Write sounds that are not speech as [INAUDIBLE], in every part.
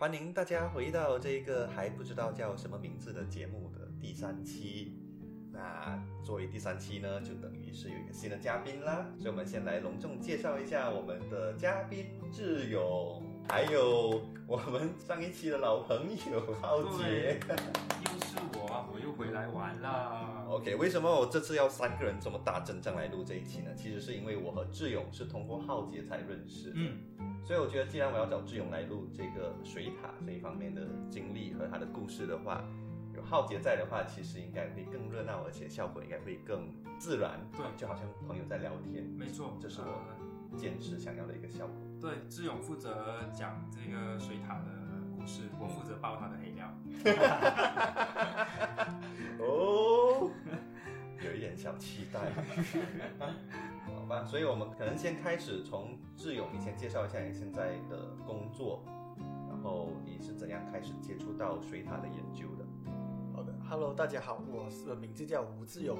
欢迎大家回到这个还不知道叫什么名字的节目的第三期。那作为第三期呢，就等于是有一个新的嘉宾啦，所以我们先来隆重介绍一下我们的嘉宾志勇，还有我们上一期的老朋友浩杰。又是我，我又回来玩啦。OK，为什么我这次要三个人这么大阵仗来录这一期呢？其实是因为我和志勇是通过浩杰才认识的。嗯，所以我觉得，既然我要找志勇来录这个水塔这一方面的经历和他的故事的话，有浩杰在的话，其实应该会更热闹，而且效果应该会更自然。对就好像朋友在聊天，没错，这是我呃坚持想要的一个效果。对志勇负责讲这个水塔的故事，我负责爆他的黑料。[LAUGHS] 哦，有一点小期待。好吧，所以我们可能先开始从志勇，你先介绍一下你现在的工作，然后你是怎样开始接触到水塔的研究的？好的，Hello，大家好，我是名字叫吴志勇，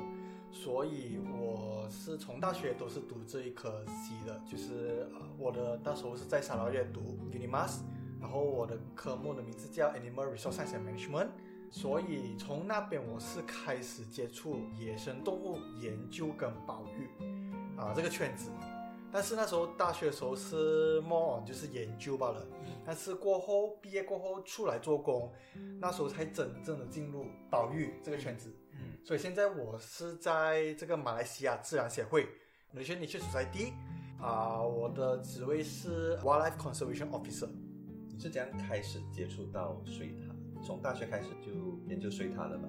所以我是从大学都是读这一科系的，就是，我的那时候是在沙劳越读 Unimas，然后我的科目的名字叫 Animal Resource Science and Management，所以从那边我是开始接触野生动物研究跟保育啊这个圈子。但是那时候大学的时候是 more 就是研究罢了，但是过后毕业过后出来做工，那时候才真正的进入保育这个圈子。嗯，所以现在我是在这个马来西亚自然协会 Malaysia Nature Society 啊、我的职位是 Wildlife Conservation Officer。你是怎样开始接触到水塔？从大学开始就研究水塔了吗？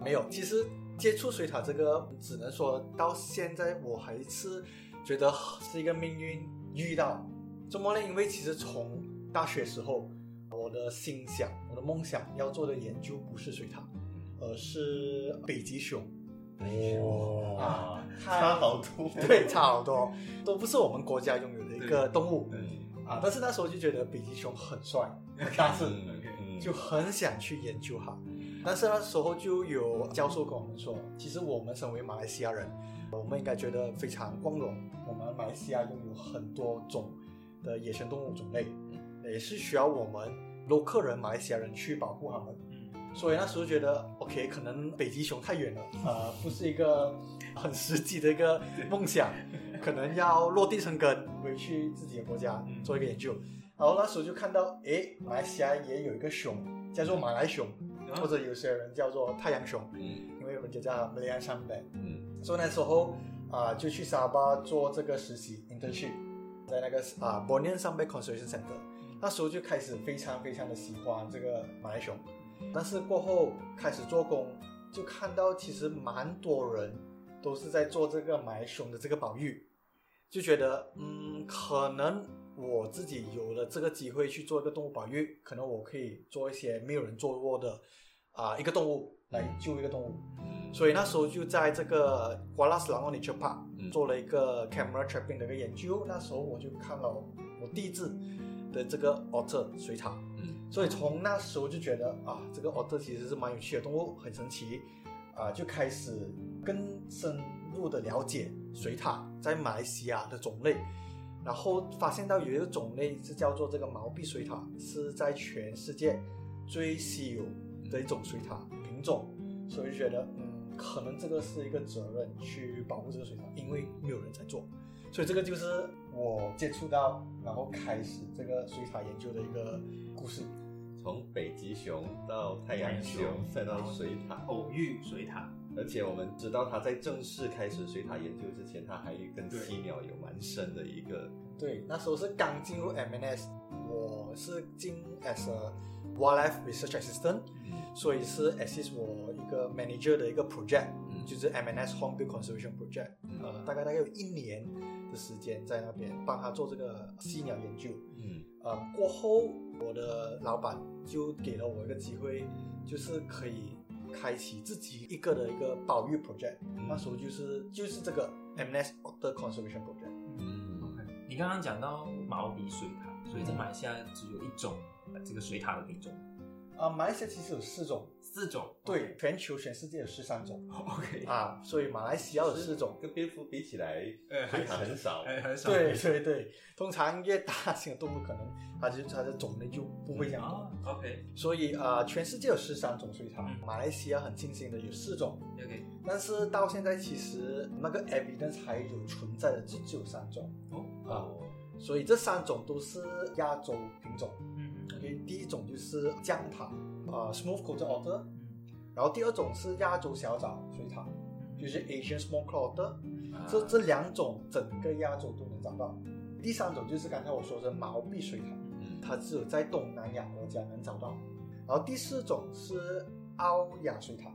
没有，其实接触水塔这个，只能说到现在我还是觉得是一个命运遇到。怎么呢？因为其实从大学时候，我的心想、我的梦想要做的研究不是水塔，而是北极熊。哇，差好多。[LAUGHS] 对，差好多，都不是我们国家拥有的一个动物嗯，啊。但是那时候就觉得北极熊很帅，但是嗯就很想去研究它。但是那时候就有教授跟我们说，其实我们身为马来西亚人，我们应该觉得非常光荣。我们马来西亚拥有很多种的野生动物种类，也是需要我们 local 人、马来西亚人去保护它们。嗯，所以那时候觉得，OK，可能北极熊太远了，呃，不是一个很实际的一个梦想，可能要落地生根，回去自己的国家嗯。做一个研究。然后那时候就看到，诶，马来西亚也有一个熊，叫做马来熊，啊？或者有些人叫做太阳熊，嗯。因为人家叫马来亚山北。嗯。所以那时候啊、就去沙巴做这个实习 internship，在那个啊 Bornean 上北 Conservation Center。那时候就开始非常非常的喜欢这个马来熊，但是过后开始做工，就看到其实蛮多人都是在做这个马来熊的这个保育，就觉得嗯，可能我自己有了这个机会去做一个动物保育，可能我可以做一些没有人做过的啊、一个动物来救一个动物。所以那时候就在这个 Kuala Selangor Nature Park 嗯做了一个 camera trapping 的一个研究。那时候我就看了我第一次的这个 otter 水獭，嗯所以从那时候就觉得啊，这个 otter 其实是蛮有趣的动物，很神奇啊，就开始更深入的了解水獭在马来西亚的种类。然后发现到有一个种类是叫做这个毛臂水獭，是在全世界最稀有的一种水獭品种，所以就觉得嗯，可能这个是一个责任去保护这个水獭，因为没有人在做，所以这个就是我接触到然后开始这个水獭研究的一个故事。从北极熊到太阳熊，再到水獭，偶遇水獭，而且我们知道他在正式开始水獭研究之前，他还跟对犀鸟有蛮深的一个对，那时候是刚进入 MNS，我是进 as a wildlife research assistant，所以是 assist 我一个 manager 的一个 project，、嗯就是 MNS Home Build Conservation Project，、呃，大概大概有一年的时间在那边帮他做这个犀鸟研究。嗯呃，过后我的老板就给了我一个机会，就是可以开启自己一个的一个保育 project。那时候就是就是这个 MNS Otter Conservation Project。嗯 OK，你刚刚讲到毛笔水獭，所以在马来西亚只有一种呃这个水獭的品种。啊，马来西亚其实有四种，四种。对，全球全世界有十三种 [LAUGHS] OK，啊，所以马来西亚有四种。跟蝙蝠比起来，呃，还很少。还，很少。对对对，通常越大型的动物，可能它就它的种类就不会这样多。啊 OK 所以啊、呃全世界有十三种水獭，嗯马来西亚很庆幸的有四种，OK，但是到现在其实那个 evidence 还有存在的就只有三种，哦，啊所以这三种都是亚洲品种。第一种就是姜塔，啊、smooth coated otter，嗯。然后第二种是亚洲小爪水獭，就是 Asian small claw otter，嗯，这这两种整个亚洲都能找到。第三种就是刚才我说的毛臂水獭，嗯，它只有在东南亚国家能找到。然后第四种是澳亚水獭，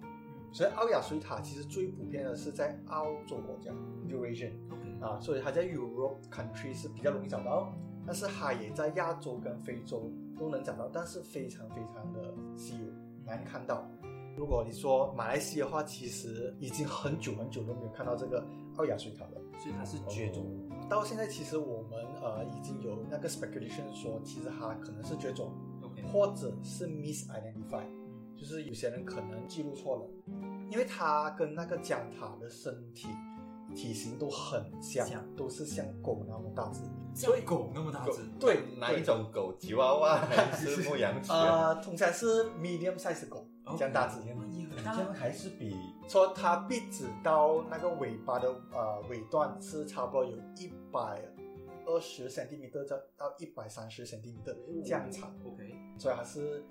所以澳亚水獭其实最普遍的是在澳洲国家 Eurasian 啊，所以它在 Europe country 是比较容易找到，但是它也在亚洲跟非洲都能找到，但是非常非常的稀有，难看到。如果你说马来西亚的话，其实已经很久很久都没有看到这个奥亚水獭了。所以它是绝种。到现在，其实我们呃已经有那个 speculation 说，其实它可能是绝种或者是 misidentify，就是有些人可能记录错了，因为它跟那个江獭的身体体型都很像，像都是像狗那么大只。所以狗那么大只，对，哪一种狗？吉娃娃 [LAUGHS] 还是牧羊犬？呃，通常是 medium size 的狗，这样大只。这样还是比说它鼻子到那个尾巴的呃尾段是差不多有一百二十 cm 到到一百三十 cm 这样长，OK，所以它是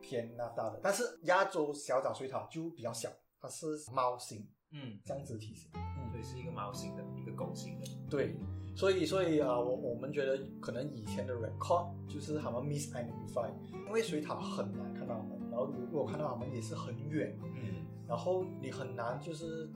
偏那大的。但是亚洲小爪水獭就比较小，它是猫型嗯，这样子体型。嗯。所以是一个猫型的，一个狗型的。对，所以所以啊、呃我我们觉得可能以前的 record 就是他们 misidentify，因为水獭很难看到它们，然后如果看到它们也是很远，嗯。然后你很难就是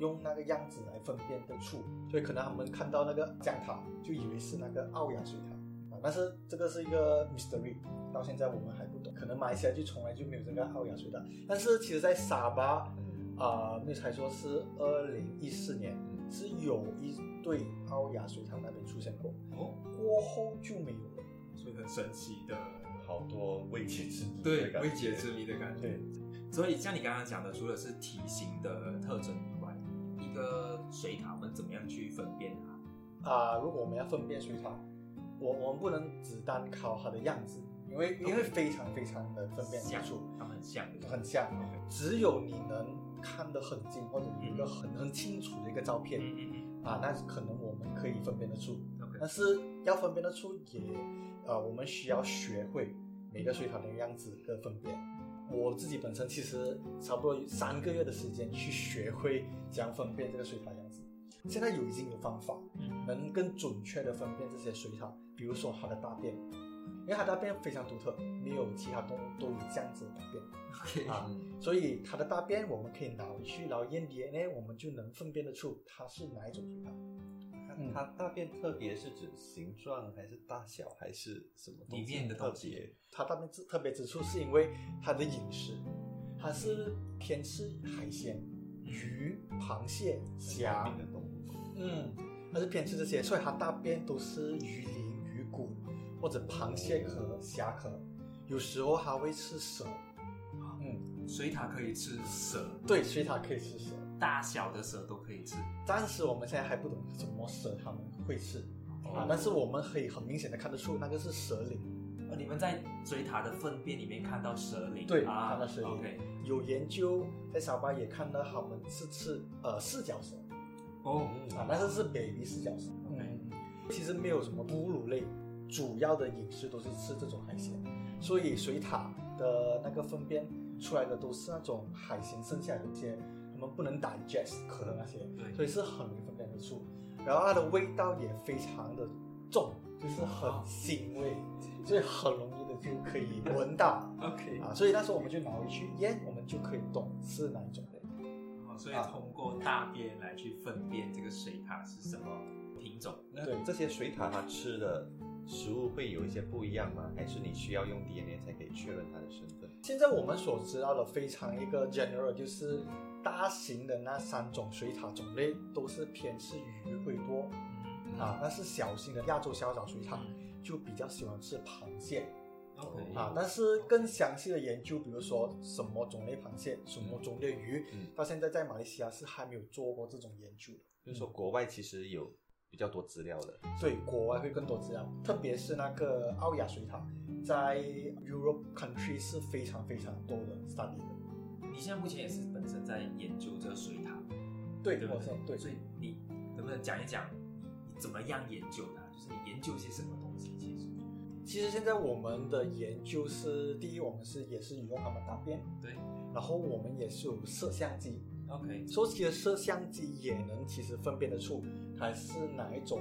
用那个样子来分辨得出，所以可能他们看到那个江獭就以为是那个澳亚水獭啊，但是这个是一个 mystery，到现在我们还不懂，可能马来西亚就从来就没有这个奥雅水塔，但是其实在沙巴嗯啊，那、才说是二零一四年是有一对奥雅水塔那边出现过，哦，过后就没有了。所以很神奇的，好多未解之谜的对感觉未解之谜的感觉。对，所以像你刚刚讲的，除了是体型的特征以外，一个水塔我们怎么样去分辨它？啊、如果我们要分辨水獭，我我们不能只单靠它的样子，因为因为非常非常的分辨像得出，它很像，很像。只有你能看得很近，或者有一个很很清楚的一个照片、嗯嗯啊，那可能我们可以分辨得出。但是要分辨得出也，呃，我们需要学会每个水塔的样子的分辨。我自己本身其实差不多有三个月的时间去学会怎样分辨这个水塔样子。现在有已经有方法，嗯能更准确的分辨这些水獭，比如说它的大便，因为它大便非常独特，没有其他动物都有这样子的大便所以它的大便我们可以拿回去，然后验 DNA，我们就能分辨得出它是哪一种水獭。嗯它大便特别是指形状还是大小还是什么东西里面的特别？它大便之特别之处是因为它的饮食，它是偏吃海鲜、鱼、螃蟹、虾。嗯，它是偏吃这些，所以它大便都是鱼鳞、鱼骨或者螃蟹壳、虾壳，有时候还会吃蛇。嗯，水獭可以吃蛇，对，水獭可以吃蛇。大小的蛇都可以吃。暂时我们现在还不懂什么蛇它们会吃但是我们可以很明显的看得出那个是蛇鳞。呃，你们在水獭的粪便里面看到蛇鳞，对啊，看到蛇鳞 OK，有研究在小巴也看到他们是吃呃四脚蛇。哦，嗯啊，但是是 baby 四脚蛇。OK 嗯，其实没有什么哺乳类，主要的饮食都是吃这种海鲜，所以水獭的那个粪便出来的都是那种海鲜剩下的一些，我们不能 digest 壳的那些，对所以是很容易分辨得出。然后它的味道也非常的重，就是很腥味，所以很容易的就可以闻到 OK，啊。所以那时候我们就拿回去腌，我们就可以懂是哪一种类。哦所以通过大便来去分辨这个水獭是什么品种。那对这些水獭它吃的食物会有一些不一样吗？还是你需要用 DNA 才可以确认它的身份？现在我们所知道的非常一个 general，就是大型的那三种水獭种类都是偏吃鱼会多嗯啊，但是小型的亚洲小爪水獭就比较喜欢吃螃蟹 OK 啊，但是更详细的研究，比如说什么种类螃蟹、什么种类鱼，嗯到现在在马来西亚是还没有做过这种研究的。就是说国外其实有比较多资料的。所以国外会更多资料，特别是那个奥亚水塔，在 Europe country 是非常非常多的 study 的。你现在目前也是本身在研究这个水塔，对，对不对我现？对，所以你能不能讲一讲你怎么样研究它？就是你研究些什么东西？其实，其实现在我们的研究是，第一，我们是也是用他们答辩，对然后我们也是有摄像机，，OK，说起的摄像机也能其实分辨得出它是哪一种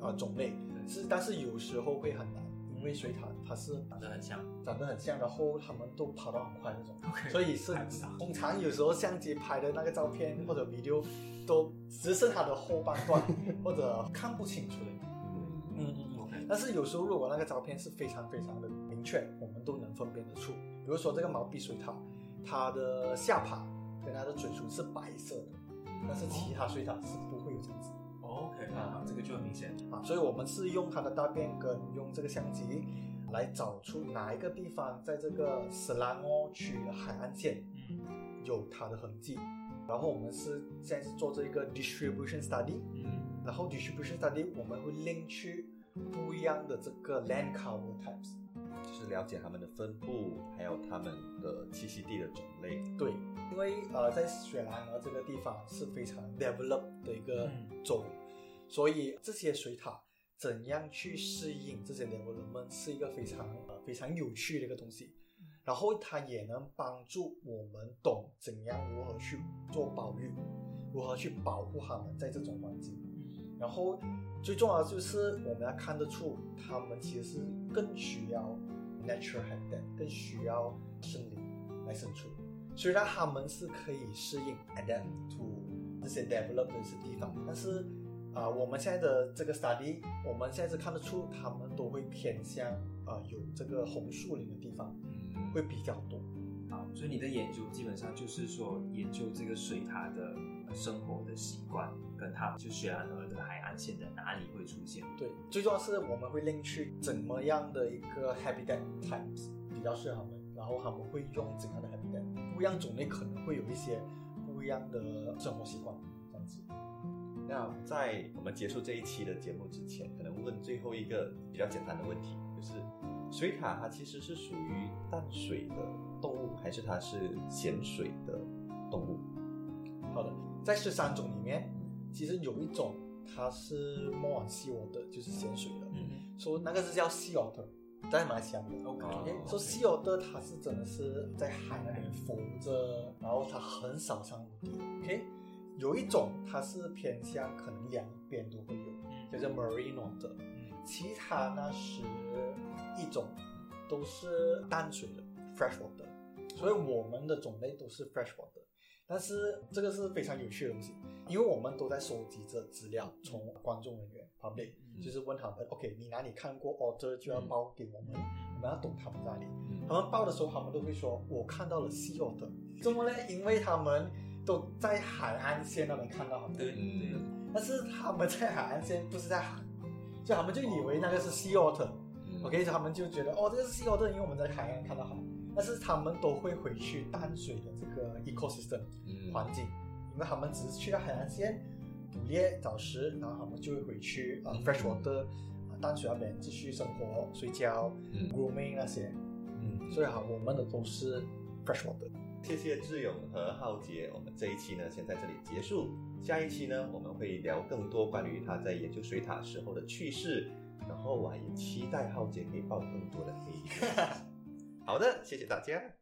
呃种类，是但是有时候会很难，因为水獭它是长得很像长得很像，然后它们都跑得很快那种。[LAUGHS] 所以是通常有时候相机拍的那个照片或者 video 都只剩它的后半段，[LAUGHS] 或者看不清楚的。嗯嗯嗯嗯。OK，但是有时候如果那个照片是非常非常的明确，我们都能分辨得出。比如说这个毛臂水獭，它的下巴跟它的嘴唇是白色的，但是其他水獭是不会有这样子 OK，啊，这个就很明显。啊。所以我们是用它的大便跟用这个相机来找出哪一个地方在这个斯兰哦区的海岸线嗯有它的痕迹。然后我们是现在是做这个 distribution study，嗯然后 distribution study 我们会 link 去不一样的这个 land cover types。就是了解它们的分布，还有它们的栖息地的种类。对，因为呃，在雪兰莪这个地方是非常 develop 的一个嗯州，所以这些水獭怎样去适应这些 development 是一个非常呃非常有趣的一个东西。然后它也能帮助我们懂怎样如何去做保育，如何去保护它们在这种环境。嗯然后最重要的就是我们要看得出，它们其实是更需要 natural habitat，更需要森林来生存。虽然它们是可以适应 adapt to 这些 develop 的一些地方，但是啊、我们现在的这个 study，我们现在是看得出，他们都会偏向啊、有这个红树林的地方嗯会比较多。好，所以你的研究基本上就是说研究这个水獭的呃生活的习惯，跟它就雪兰莪的海岸线的哪里会出现。对，最重要是我们会另去怎么样的一个 habitat types 比较适合他们，然后他们会用怎样的 habitat，不一样种类可能会有一些不一样的生活习惯，这样子。那在我们结束这一期的节目之前，可能问最后一个比较简单的问题，就是水獭它其实是属于淡水的动物，还是它是咸水的动物？好的，在十三种里面，其实有一种它是 more on sea water，就是咸水的，嗯说、那个是叫 sea otter，在马来西亚没有。OK，哦说 sea otter 它是真的是在海那边浮着，然后它很少上陆地。OK，有一种它是偏向可能两边都会有，嗯。叫做 marine otter。嗯。其他那十一种都是淡水的 fresh water，所以我们的种类都是 fresh water。但是这个是非常有趣的东西，因为我们都在收集这资料，从观众人员 public，、嗯。就是问他们，OK，你哪里看过 otter 就要报给我们，我们要懂他们在哪里。嗯。他们报的时候，他们都会说，我看到了 sea otter，怎么呢？因为他们都在海岸线那边看到。对对嗯但是他们在海岸线不是在海，所以他们就以为那个是 sea otter。嗯 OK，他们就觉得哦，这个是 sea otter，因为我们在海岸看到它。但是他们都会回去淡水的这个 ecosystem 嗯环境，因为他们只是去到海岸线捕猎找食，然后他们就会回去啊嗯 fresh water 啊淡水那边继续生活、睡觉、嗯 grooming 那些。嗯所以哈，我们的都是 fresh water。谢谢志勇和浩杰，我们这一期呢先在这里结束。下一期呢，我们会聊更多关于他在研究水塔时候的趣事，然后我也期待浩杰可以爆更多的黑。[LAUGHS] 好的，谢谢大家。